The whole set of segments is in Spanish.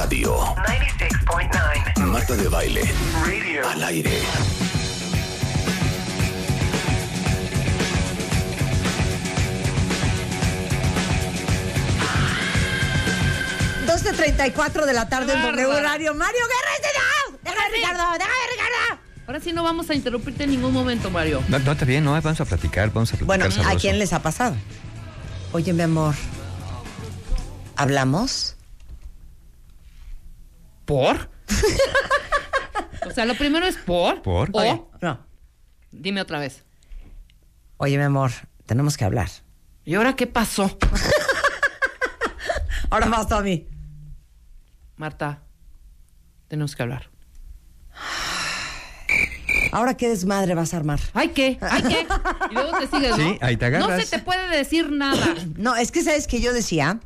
Radio. 96.9. Marta de Baile. Radio. Al aire. Dos de 34 de la tarde en W. Radio. Mario Guerra, déjame Ricardo, déjame Ricardo. Ahora sí no vamos a interrumpirte en ningún momento, Mario. No, no, está bien, no, vamos a platicar, vamos a platicar Bueno, ¿a quién les ha pasado? Oye, mi amor, ¿hablamos? ¿Por? o sea, lo primero es por. ¿Por? O, Oye, no. dime otra vez. Oye, mi amor, tenemos que hablar. ¿Y ahora qué pasó? Ahora vas a mí. Marta, tenemos que hablar. Ahora qué desmadre vas a armar. ¿Ay qué? ¿Ay qué? Y luego te sigues, ¿no? Sí, ahí te agarras. No se te puede decir nada. No, es que sabes que yo decía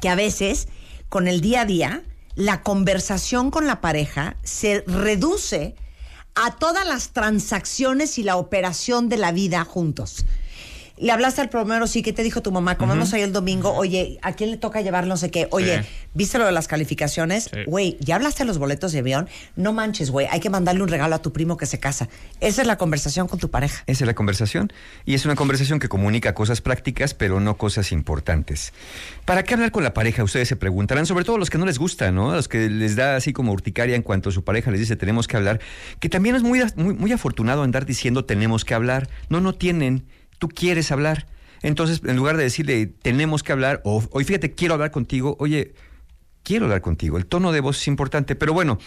que a veces con el día a día la conversación con la pareja se reduce a todas las transacciones y la operación de la vida juntos. Le hablaste al primero, sí, ¿qué te dijo tu mamá? Comemos ahí el domingo, oye, ¿a quién le toca llevar no sé qué? Oye, Sí. ¿viste lo de las calificaciones? Sí. Güey, ¿ya hablaste de los boletos de avión? No manches, güey, hay que mandarle un regalo a tu primo que se casa. Esa es la conversación con tu pareja. Esa es la conversación. Y es una conversación que comunica cosas prácticas, pero no cosas importantes. ¿Para qué hablar con la pareja? Ustedes se preguntarán, sobre todo los que no les gusta, ¿no? A los que les da así como urticaria en cuanto su pareja les dice tenemos que hablar. Que también es muy, muy, muy afortunado andar diciendo tenemos que hablar. No, no tienen. Tú quieres hablar. Entonces, en lugar de decirle tenemos que hablar, o hoy fíjate, quiero hablar contigo, oye, quiero hablar contigo. El tono de voz es importante, pero bueno,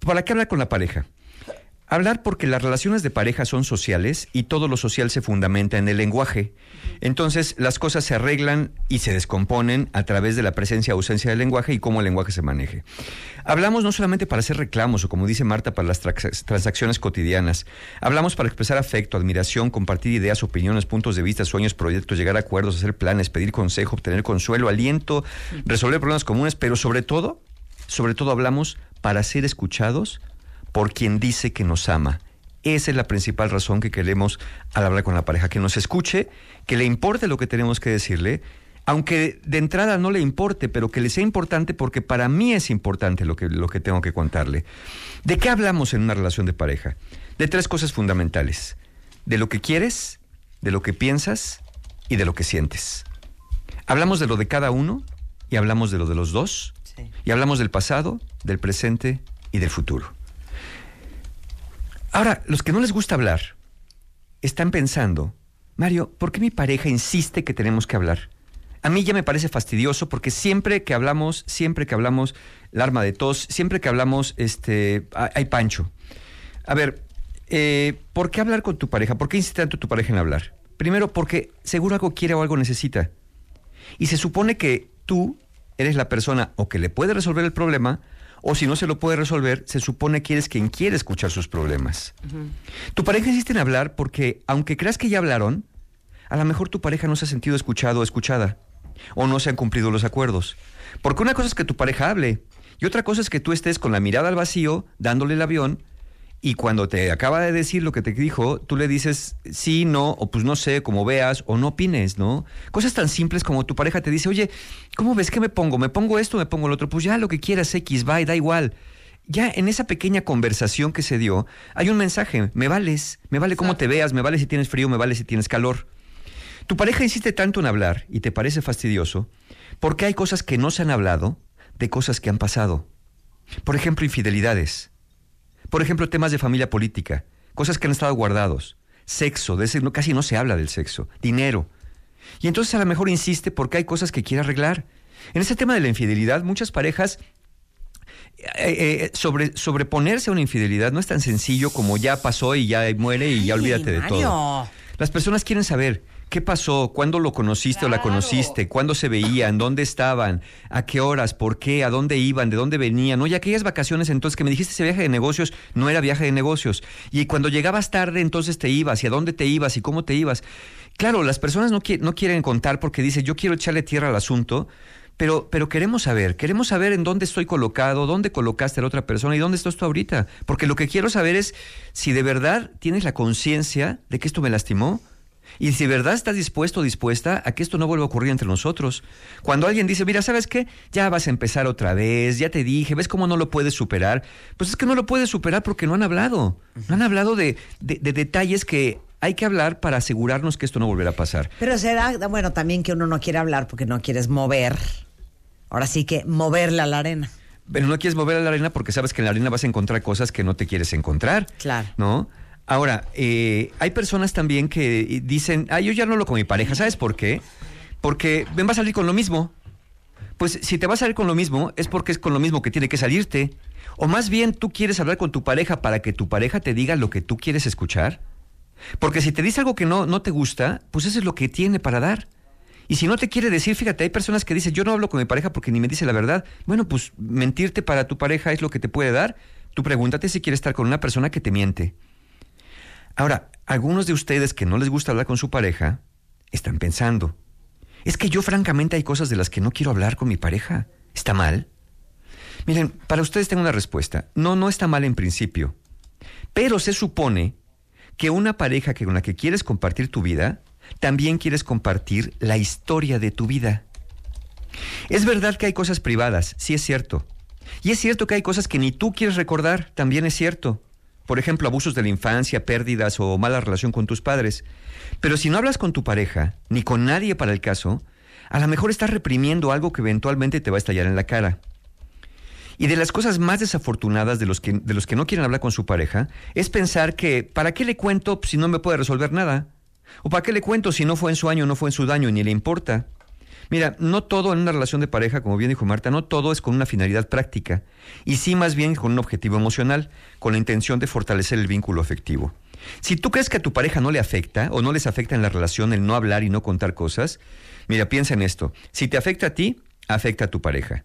¿para qué hablar con la pareja? Hablar porque las relaciones de pareja son sociales y todo lo social se fundamenta en el lenguaje. Entonces las cosas se arreglan y se descomponen a través de la presencia o ausencia del lenguaje y cómo el lenguaje se maneje. Hablamos no solamente para hacer reclamos o como dice Marta, para las transacciones cotidianas. Hablamos para expresar afecto, admiración, compartir ideas, opiniones, puntos de vista, sueños, proyectos, llegar a acuerdos, hacer planes, pedir consejo, obtener consuelo, aliento, resolver problemas comunes, pero sobre todo, sobre todo hablamos para ser escuchados por quien dice que nos ama. Esa es la principal razón que queremos al hablar con la pareja, que nos escuche, que le importe lo que tenemos que decirle, aunque de entrada no le importe, pero que le sea importante porque para mí es importante lo que, lo que tengo que contarle. ¿De qué hablamos en una relación de pareja? De tres cosas fundamentales. De lo que quieres, de lo que piensas y de lo que sientes. Hablamos de lo de cada uno y hablamos de lo de los dos Sí. y hablamos del pasado, del presente y del futuro. Ahora, los que no les gusta hablar están pensando, Mario, ¿por qué mi pareja insiste que tenemos que hablar? A mí ya me parece fastidioso porque siempre que hablamos, siempre que hablamos, el arma de tos, siempre que hablamos, este, hay pancho. A ver, eh, ¿por qué hablar con tu pareja? ¿Por qué insiste tanto tu pareja en hablar? Primero, porque seguro algo quiere o algo necesita. Y se supone que tú eres la persona o que le puede resolver el problema, o si no se lo puede resolver, se supone que eres quien quiere escuchar sus problemas. Tu pareja insiste en hablar porque, aunque creas que ya hablaron, a lo mejor tu pareja no se ha sentido escuchado o escuchada, o no se han cumplido los acuerdos. Porque una cosa es que tu pareja hable, y otra cosa es que tú estés con la mirada al vacío, dándole el avión, y cuando te acaba de decir lo que te dijo, tú le dices sí, no, o pues no sé, como veas, o no opines, ¿no? Cosas tan simples como tu pareja te dice, oye, ¿cómo ves que me pongo? ¿Me pongo esto me pongo el otro? Pues ya lo que quieras, X, va, y da igual. Ya en esa pequeña conversación que se dio, hay un mensaje, me vales, me vale cómo te veas, me vale si tienes frío, me vale si tienes calor. Tu pareja insiste tanto en hablar y te parece fastidioso porque hay cosas que no se han hablado de cosas que han pasado. Por ejemplo, infidelidades. Por ejemplo, temas de familia política, cosas que han estado guardados. Sexo, de ese no- casi no se habla del sexo. Dinero. Y entonces a lo mejor insiste porque hay cosas que quiere arreglar. En ese tema de la infidelidad, muchas parejas eh, eh, sobre, sobreponerse a una infidelidad no es tan sencillo como ya pasó y ya muere y ya olvídate de todo. Las personas quieren saber qué pasó, cuándo lo conociste o la conociste, cuándo se veían, dónde estaban, a qué horas, por qué, a dónde iban, de dónde venían. Oye, aquellas vacaciones entonces que me dijiste ese viaje de negocios, no era viaje de negocios. Y cuando llegabas tarde, entonces te ibas, y a dónde te ibas, y cómo te ibas. Claro, las personas no, qui- no quieren contar porque dicen, yo quiero echarle tierra al asunto, pero, pero queremos saber, queremos saber en dónde estoy colocado, dónde colocaste a la otra persona y dónde estás tú ahorita. Porque lo que quiero saber es si de verdad tienes la conciencia de que esto me lastimó Y si de verdad estás dispuesto o dispuesta a que esto no vuelva a ocurrir entre nosotros. Cuando alguien dice, mira, ¿sabes qué? Ya vas a empezar otra vez, ya te dije, ¿ves cómo no lo puedes superar? Pues es que no lo puedes superar porque no han hablado. No han hablado de, de- de detalles que hay que hablar para asegurarnos que esto no volverá a pasar. Pero será, bueno, también que uno no quiere hablar porque no quieres mover. Ahora sí que moverle a la arena. Pero no quieres mover a la arena porque sabes que en la arena vas a encontrar cosas que no te quieres encontrar. Claro. ¿No? Ahora, eh, hay personas también que dicen, ah, yo ya no hablo con mi pareja. ¿Sabes por qué? Porque ven, va a salir con lo mismo. Pues si te va a salir con lo mismo, es porque es con lo mismo que tiene que salirte. O más bien tú quieres hablar con tu pareja para que tu pareja te diga lo que tú quieres escuchar. Porque si te dice algo que no, no te gusta, pues eso es lo que tiene para dar. Y si no te quiere decir, fíjate, hay personas que dicen, yo no hablo con mi pareja porque ni me dice la verdad. Bueno, pues mentirte para tu pareja es lo que te puede dar. Tú pregúntate si quieres estar con una persona que te miente. Ahora, algunos de ustedes que no les gusta hablar con su pareja, están pensando, es que yo francamente hay cosas de las que no quiero hablar con mi pareja. ¿Está mal? Miren, para ustedes tengo una respuesta. No, no está mal en principio. Pero se supone que una pareja que con la que quieres compartir tu vida, también quieres compartir la historia de tu vida. Es verdad que hay cosas privadas, sí es cierto. Y es cierto que hay cosas que ni tú quieres recordar, también es cierto. Por ejemplo, abusos de la infancia, pérdidas o mala relación con tus padres. Pero si no hablas con tu pareja, ni con nadie para el caso, a lo mejor estás reprimiendo algo que eventualmente te va a estallar en la cara. Y de las cosas más desafortunadas de los que, de los que no quieren hablar con su pareja es pensar que, ¿para qué le cuento si no me puede resolver nada? ¿O para qué le cuento si no fue en su año, no fue en su daño, ni le importa? Mira, no todo en una relación de pareja, como bien dijo Marta, no todo es con una finalidad práctica, y sí más bien con un objetivo emocional, con la intención de fortalecer el vínculo afectivo. Si tú crees que a tu pareja no le afecta o no les afecta en la relación el no hablar y no contar cosas, mira, piensa en esto. Si te afecta a ti, afecta a tu pareja.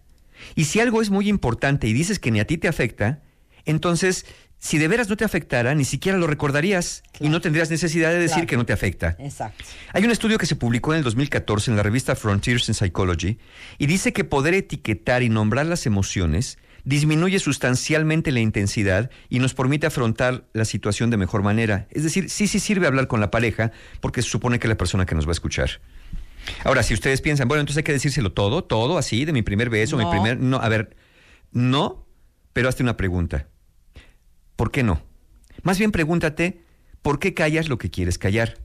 Y si algo es muy importante y dices que ni a ti te afecta, entonces, si de veras no te afectara, ni siquiera lo recordarías y no tendrías necesidad de decir Claro. que no te afecta. Exacto. Hay un estudio que se publicó en el 2014 en la revista Frontiers in Psychology y dice que poder etiquetar y nombrar las emociones disminuye sustancialmente la intensidad y nos permite afrontar la situación de mejor manera. Es decir, sí, sí sirve hablar con la pareja porque se supone que es la persona que nos va a escuchar. Ahora, si ustedes piensan, bueno, entonces hay que decírselo todo, todo así, de mi primer beso, mi primer... No, a ver, no, pero hazte una pregunta. ¿Por qué no? Más bien pregúntate, ¿por qué callas lo que quieres callar?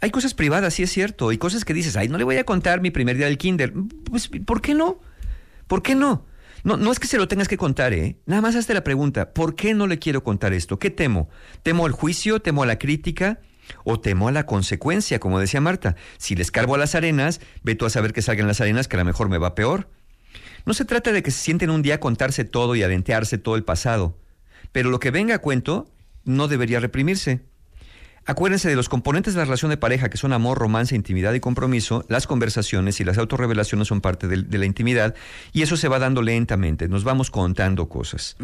Hay cosas privadas, sí es cierto, y cosas que dices, ay, no le voy a contar mi primer día del kinder. Pues, ¿por qué no? ¿Por qué no? No, no es que se lo tengas que contar, ¿eh? Nada más hazte la pregunta, ¿por qué no le quiero contar esto? ¿Qué temo? ¿Temo al juicio? ¿Temo a la crítica? ¿O temo a la consecuencia, como decía Marta? Si le escarbo a las arenas, ve tú a saber que salgan las arenas, que a lo mejor me va peor. No se trata de que se sienten un día a contarse todo y a ventearse todo el pasado, pero lo que venga a cuento no debería reprimirse. Acuérdense de los componentes de la relación de pareja, que son amor, romance, intimidad y compromiso. Las conversaciones y las autorrevelaciones son parte de, de la intimidad y eso se va dando lentamente. Nos vamos contando cosas.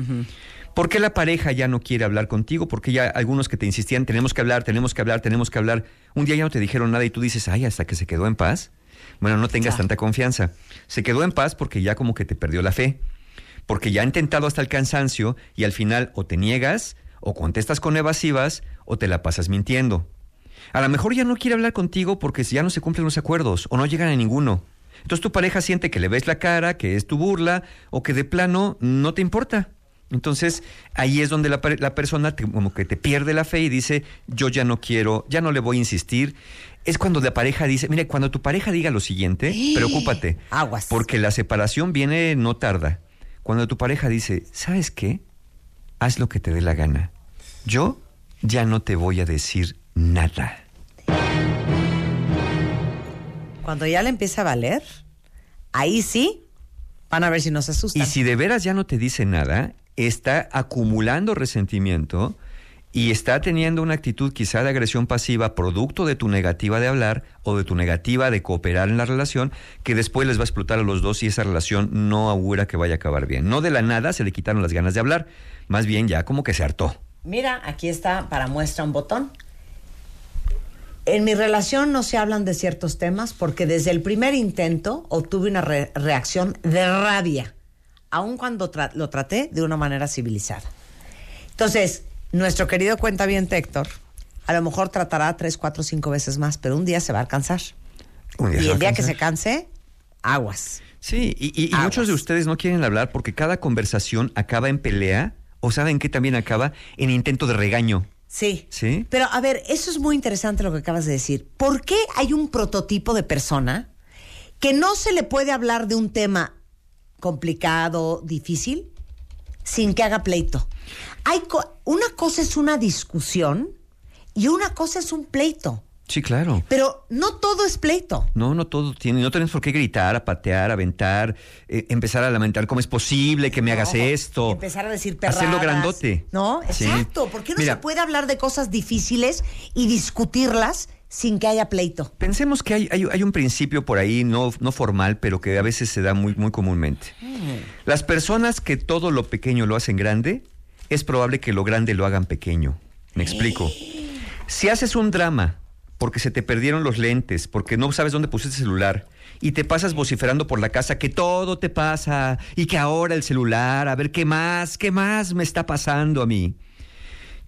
¿Por qué la pareja ya no quiere hablar contigo? Porque ya algunos que te insistían, tenemos que hablar, tenemos que hablar, tenemos que hablar. Un día ya no te dijeron nada y tú dices, ay, hasta que se quedó en paz. Bueno, no tengas tanta confianza. Se quedó en paz porque ya como que te perdió la fe. Porque ya ha intentado hasta el cansancio y al final o te niegas, o contestas con evasivas, o te la pasas mintiendo. A lo mejor ya no quiere hablar contigo porque ya no se cumplen los acuerdos o no llegan a ninguno. Entonces tu pareja siente que le ves la cara, que es tu burla o que de plano no te importa. Entonces ahí es donde la, persona te- como que te pierde la fe y dice, yo ya no quiero, ya no le voy a insistir. Es cuando la pareja dice, mire, cuando tu pareja diga lo siguiente, preocúpate. Aguas. Porque la separación viene no tarda. Cuando tu pareja dice, ¿sabes qué? Haz lo que te dé la gana. Yo ya no te voy a decir nada. Cuando ya le empieza a valer, ahí sí van a ver si nos asustan. Y si de veras ya no te dice nada, está acumulando resentimiento y está teniendo una actitud quizá de agresión pasiva producto de tu negativa de hablar o de tu negativa de cooperar en la relación que después les va a explotar a los dos y esa relación no augura que vaya a acabar bien. No de la nada se le quitaron las ganas de hablar, más bien ya como que se hartó. Mira, aquí está para muestra un botón. En mi relación no se hablan de ciertos temas porque desde el primer intento obtuve una re- reacción de rabia, aun cuando lo traté de una manera civilizada. Entonces, nuestro querido cuentaviente Héctor a lo mejor tratará tres, cuatro, cinco veces más, pero un día se va a alcanzar. Un día y el día que se canse, aguas. Sí, y, y- muchos de ustedes no quieren hablar porque cada conversación acaba en pelea o saben que también acaba en intento de regaño. Sí. Sí. Pero a ver, eso es muy interesante lo que acabas de decir. ¿Por qué hay un prototipo de persona que no se le puede hablar de un tema complicado, difícil, sin que haga pleito? Hay co- una cosa es una discusión y una cosa es un pleito. Sí, claro. Pero no todo es pleito. No, no todo tiene, no tenemos por qué gritar, a patear, aventar, eh, empezar a lamentar cómo es posible que me hagas No, esto. Empezar a decir perradas. Hacerlo grandote. ¿No? Sí. Exacto. ¿Por qué no Mira, se puede hablar de cosas difíciles y discutirlas sin que haya pleito? Pensemos que hay, hay- hay un principio por ahí, no, no formal, pero que a veces se da muy, muy comúnmente. Las personas que todo lo pequeño lo hacen grande, es probable que lo grande lo hagan pequeño. Me explico. Si haces un drama porque se te perdieron los lentes, porque no sabes dónde pusiste el celular, y te pasas vociferando por la casa que todo te pasa, y que ahora el celular, a ver qué más, qué más me está pasando a mí.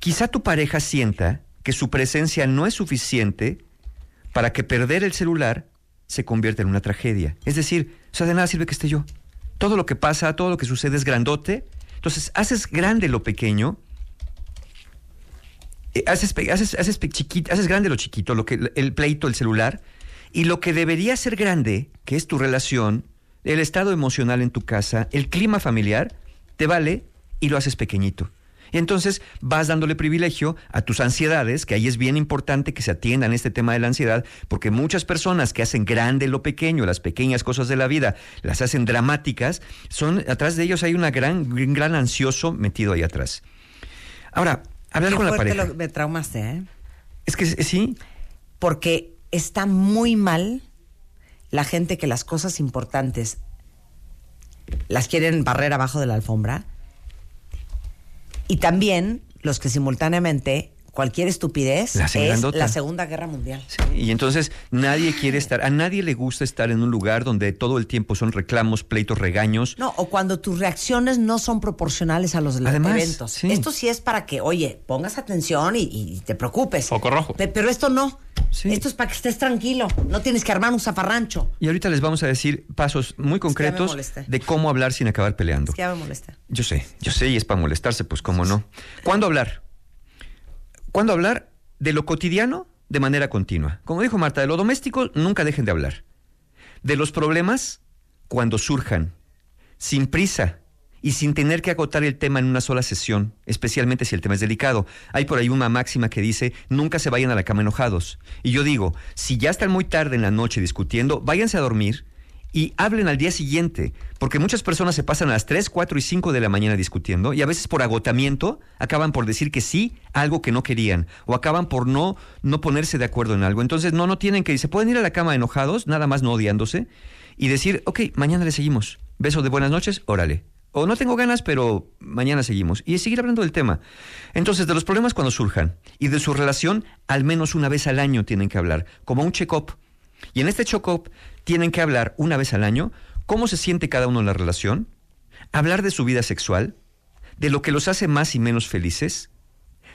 Quizá tu pareja sienta que su presencia no es suficiente para que perder el celular se convierta en una tragedia. Es decir, o sea, de nada sirve que esté yo. Todo lo que pasa, todo lo que sucede es grandote. Entonces, haces grande lo pequeño. eh, haces, haces, haces, chiquito, haces grande lo chiquito, lo que, el pleito, el celular. Y lo que debería ser grande, que es tu relación, el estado emocional en tu casa, el clima familiar, te vale y lo haces pequeñito. Y entonces vas dándole privilegio a tus ansiedades, que ahí es bien importante que se atiendan este tema de la ansiedad, porque muchas personas que hacen grande lo pequeño, las pequeñas cosas de la vida, las hacen dramáticas, son atrás de ellos hay una gran, un gran ansioso metido ahí atrás. Ahora, hablar Qué con la pareja. lo- me traumaste, ¿eh? Es que eh, sí, Porque está muy mal la gente que las cosas importantes las quieren barrer abajo de la alfombra. Y también los que simultáneamente cualquier estupidez La es la Segunda Guerra Mundial. Sí, y entonces nadie quiere estar, a nadie le gusta estar en un lugar donde todo el tiempo son reclamos, pleitos, regaños. No, o cuando tus reacciones no son proporcionales a los Además, eventos. sí. Esto sí es para que, oye, pongas atención y, y te preocupes. Foco rojo. Pe- pero esto no. Sí. Esto es para que estés tranquilo. No tienes que armar un zafarrancho. Y ahorita les vamos a decir pasos muy concretos de cómo hablar sin acabar peleando. Es que ya me molesta. Yo sé, yo sé, y es para molestarse, pues cómo no. ¿Cuándo hablar? ¿Cuándo hablar de lo cotidiano de manera continua? Como dijo Marta, de lo doméstico nunca dejen de hablar. De los problemas cuando surjan, sin prisa y sin tener que agotar el tema en una sola sesión, especialmente si el tema es delicado. Hay por ahí una máxima que dice, nunca se vayan a la cama enojados. Y yo digo, si ya están muy tarde en la noche discutiendo, váyanse a dormir y hablen al día siguiente, porque muchas personas se pasan a las 3, 4 y 5 de la mañana discutiendo y a veces por agotamiento acaban por decir que sí a algo que no querían o acaban por no no ponerse de acuerdo en algo. Entonces, no no tienen que se pueden ir a la cama enojados, nada más no odiándose y decir, ok, mañana le seguimos. Beso de buenas noches, órale. O no tengo ganas, pero mañana seguimos. Y seguir hablando del tema. Entonces, de los problemas cuando surjan y de su relación, al menos una vez al año tienen que hablar, como un check-up. Y en este check-up tienen que hablar una vez al año cómo se siente cada uno en la relación, hablar de su vida sexual, de lo que los hace más y menos felices,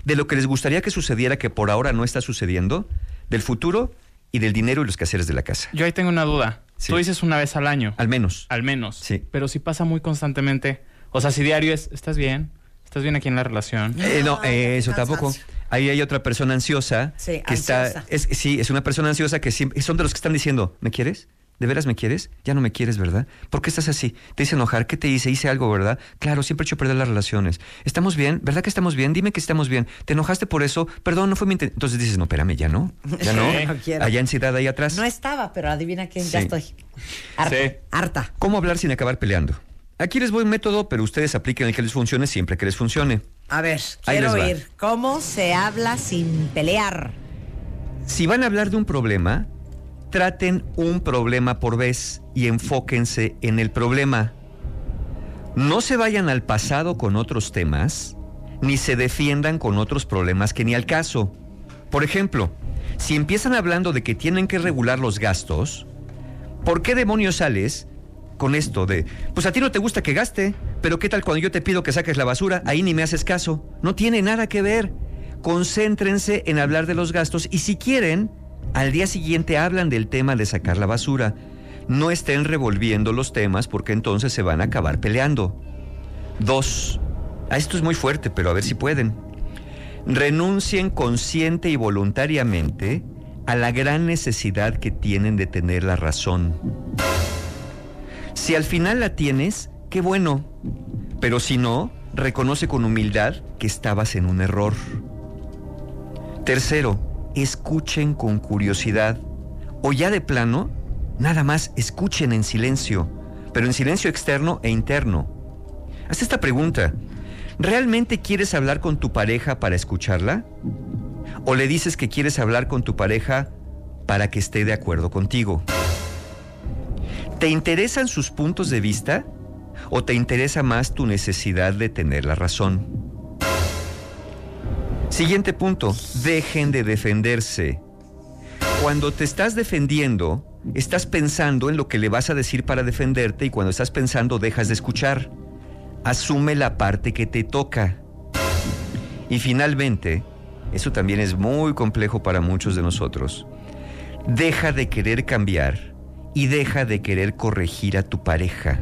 de lo que les gustaría que sucediera que por ahora no está sucediendo, del futuro y del dinero y los quehaceres de la casa. Yo ahí tengo una duda. Sí. Tú dices una vez al año. Al menos. Al menos. Sí. Pero si pasa muy constantemente. O sea, si diario es, ¿estás bien? ¿Estás bien aquí en la relación? Eh, no, eh, eso tampoco. Ahí hay otra persona ansiosa Sí, que está, ansiosa. es, sí, es una persona ansiosa que siempre, son de los que están diciendo, ¿me quieres? ¿De veras me quieres? Ya no me quieres, ¿verdad? ¿Por qué estás así? ¿Te hice enojar? ¿Qué te hice? ¿Hice algo, verdad? Claro, siempre he hecho perder las relaciones. ¿Estamos bien? ¿Verdad que estamos bien? Dime que estamos bien. ¿Te enojaste por eso? Perdón, no fue mi intención. Entonces dices, no, espérame, ya no. Ya no. No. Allá ansiedad ahí atrás. No estaba, pero adivina quién, ya estoy. Harta. Sí. Harta. ¿Cómo hablar sin acabar peleando? Aquí les voy un método, pero ustedes apliquen el que les funcione siempre que les funcione. A ver, quiero oír. ¿Cómo se habla sin pelear? Si van a hablar de un problema, traten un problema por vez y enfóquense en el problema. No se vayan al pasado con otros temas, ni se defiendan con otros problemas que ni al caso. Por ejemplo, si empiezan hablando de que tienen que regular los gastos, ¿por qué demonios sales con esto de, pues a ti no te gusta que gaste, pero qué tal cuando yo te pido que saques la basura, ahí ni me haces caso? No tiene nada que ver. concéntrense en hablar de los gastos y si quieren, al día siguiente hablan del tema de sacar la basura. No estén revolviendo los temas porque entonces se van a acabar peleando. Dos, ah, esto es muy fuerte, pero a ver si pueden. Renuncien consciente y voluntariamente a la gran necesidad que tienen de tener la razón. Si al final la tienes, qué bueno. Pero si no, reconoce con humildad que estabas en un error. Tercero, escuchen con curiosidad. O ya de plano, nada más escuchen en silencio, pero en silencio externo e interno. Haz esta pregunta. ¿Realmente quieres hablar con tu pareja para escucharla? ¿O le dices que quieres hablar con tu pareja para que esté de acuerdo contigo? ¿Te interesan sus puntos de vista? ¿O te interesa más tu necesidad de tener la razón? Siguiente punto, dejen de defenderse. Cuando te estás defendiendo, estás pensando en lo que le vas a decir para defenderte y cuando estás pensando dejas de escuchar. Asume la parte que te toca. Y finalmente, eso también es muy complejo para muchos de nosotros, deja de querer cambiar y deja de querer corregir a tu pareja.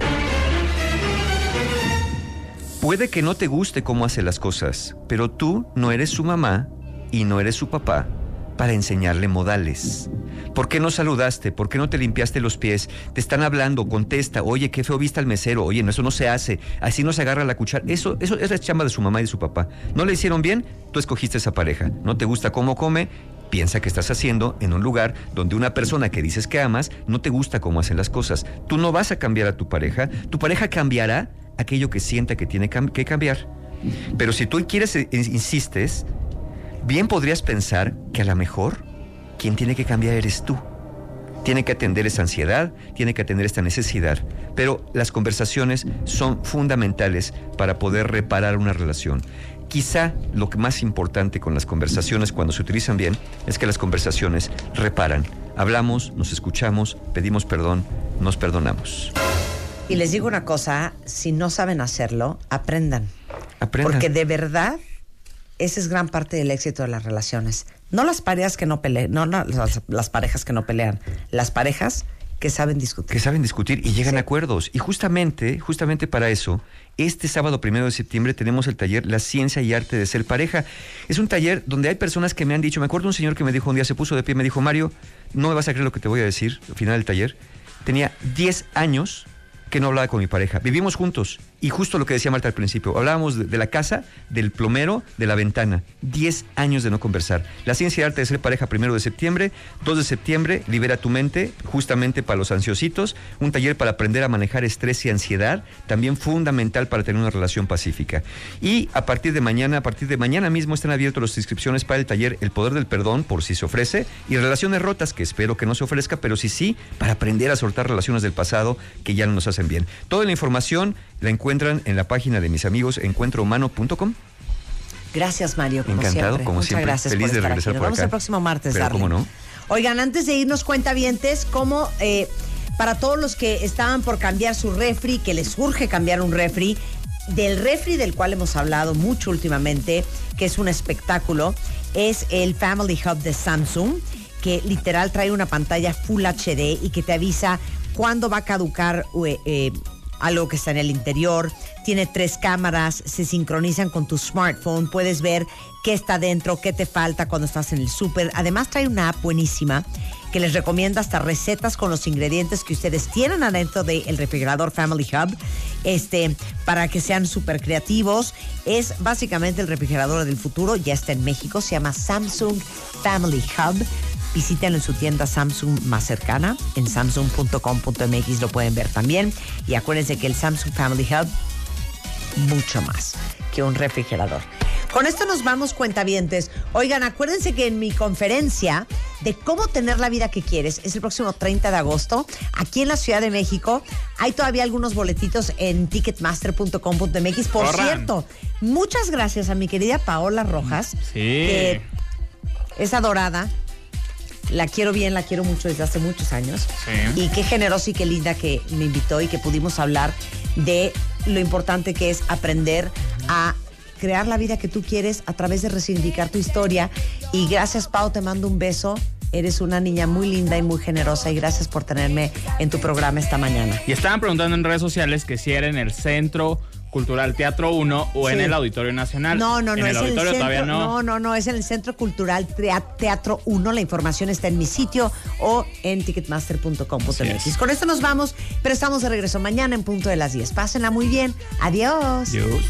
Puede que no te guste cómo hace las cosas, pero tú no eres su mamá y no eres su papá para enseñarle modales. ¿Por qué no saludaste? ¿Por qué no te limpiaste los pies? Te están hablando, contesta, oye, qué feo viste al mesero, oye, no, eso no se hace, así no se agarra la cuchara. Eso, eso es la chamba de su mamá y de su papá. ¿No le hicieron bien? Tú escogiste esa pareja. ¿No te gusta cómo come? Piensa que estás haciendo en un lugar donde una persona que dices que amas no te gusta cómo hacen las cosas. Tú no vas a cambiar a tu pareja, tu pareja cambiará aquello que sienta que tiene que cambiar. Pero si tú quieres, e- insistes, bien podrías pensar que a lo mejor quien tiene que cambiar eres tú. Tiene que atender esa ansiedad, tiene que atender esta necesidad. Pero las conversaciones son fundamentales para poder reparar una relación. Quizá lo más importante con las conversaciones cuando se utilizan bien es que las conversaciones reparan. Hablamos, nos escuchamos, pedimos perdón, nos perdonamos. Y les digo una cosa, si no saben hacerlo, aprendan. Aprendan. Porque de verdad, esa es gran parte del éxito de las relaciones. No las parejas que no pelean, no, no, las, las parejas que no pelean, las parejas que saben discutir. que saben discutir y llegan a acuerdos. Y justamente, justamente para eso, este sábado primero de septiembre tenemos el taller La ciencia y arte de ser pareja. Es un taller donde hay personas que me han dicho, me acuerdo un señor que me dijo un día, se puso de pie, me dijo, Mario, no me vas a creer lo que te voy a decir al final del taller. Tenía 10 años que no hablaba con mi pareja. Vivimos juntos y justo lo que decía Marta al principio, hablábamos de, la casa, del plomero, de la ventana. 10 años de no conversar. La ciencia y arte de ser pareja primero de septiembre, 2 de septiembre, libera tu mente, justamente para los ansiositos, un taller para aprender a manejar estrés y ansiedad, también fundamental para tener una relación pacífica. Y a partir de mañana, a partir de mañana mismo están abiertas las inscripciones para el taller El Poder del Perdón, por si se ofrece, y Relaciones Rotas, que espero que no se ofrezca, pero sí sí, para aprender a soltar relaciones del pasado que ya no nos hacen bien. Toda la información la encuentran en la página de mis amigos encuentrohumano.com. Gracias, Mario, como Encantado, siempre. como Muchas siempre. gracias Feliz por de estar regresar aquí. Nos por el próximo martes, Pero cómo no. Oigan, antes de irnos, cuentavientes, como eh, para todos los que estaban por cambiar su refri, que les urge cambiar un refri, del refri del cual hemos hablado mucho últimamente, que es un espectáculo, es el Family Hub de Samsung, que literal trae una pantalla Full HD y que te avisa cuándo va a caducar eh, eh, algo que está en el interior. Tiene tres cámaras, se sincronizan con tu smartphone, puedes ver qué está dentro, qué te falta cuando estás en el súper. Además trae una app buenísima que les recomienda hasta recetas con los ingredientes que ustedes tienen adentro del refrigerador Family Hub, este, para que sean súper creativos. Es básicamente el refrigerador del futuro, ya está en México, se llama Samsung Family Hub. Visítenlo en su tienda Samsung más cercana, en samsung.com.mx lo pueden ver también. Y acuérdense que el Samsung Family Hub, mucho más que un refrigerador. Con esto nos vamos cuentavientes. Oigan, acuérdense que en mi conferencia de cómo tener la vida que quieres es el próximo 30 de agosto aquí en la Ciudad de México. Hay todavía algunos boletitos en ticketmaster.com.mx. Por Corran. cierto, muchas gracias a mi querida Paola Rojas, Sí. que es adorada. La quiero bien, la quiero mucho desde hace muchos años. Sí. Y qué generosa y qué linda que me invitó y que pudimos hablar de lo importante que es aprender a crear la vida que tú quieres a través de resignificar tu historia. Y gracias, Pau, te mando un beso. Eres una niña muy linda y muy generosa y gracias por tenerme en tu programa esta mañana. Y estaban preguntando en redes sociales que si era en el Centro Cultural Teatro 1 o en el Auditorio Nacional. No, no, no, En el es en el auditorio centro, todavía no. no, no, no, es en el Centro Cultural Teatro 1. La información está en mi sitio o en ticketmaster.com.mx. Con esto nos vamos, pero estamos de regreso mañana en punto de las 10. Pásenla muy bien. Adiós. Dios.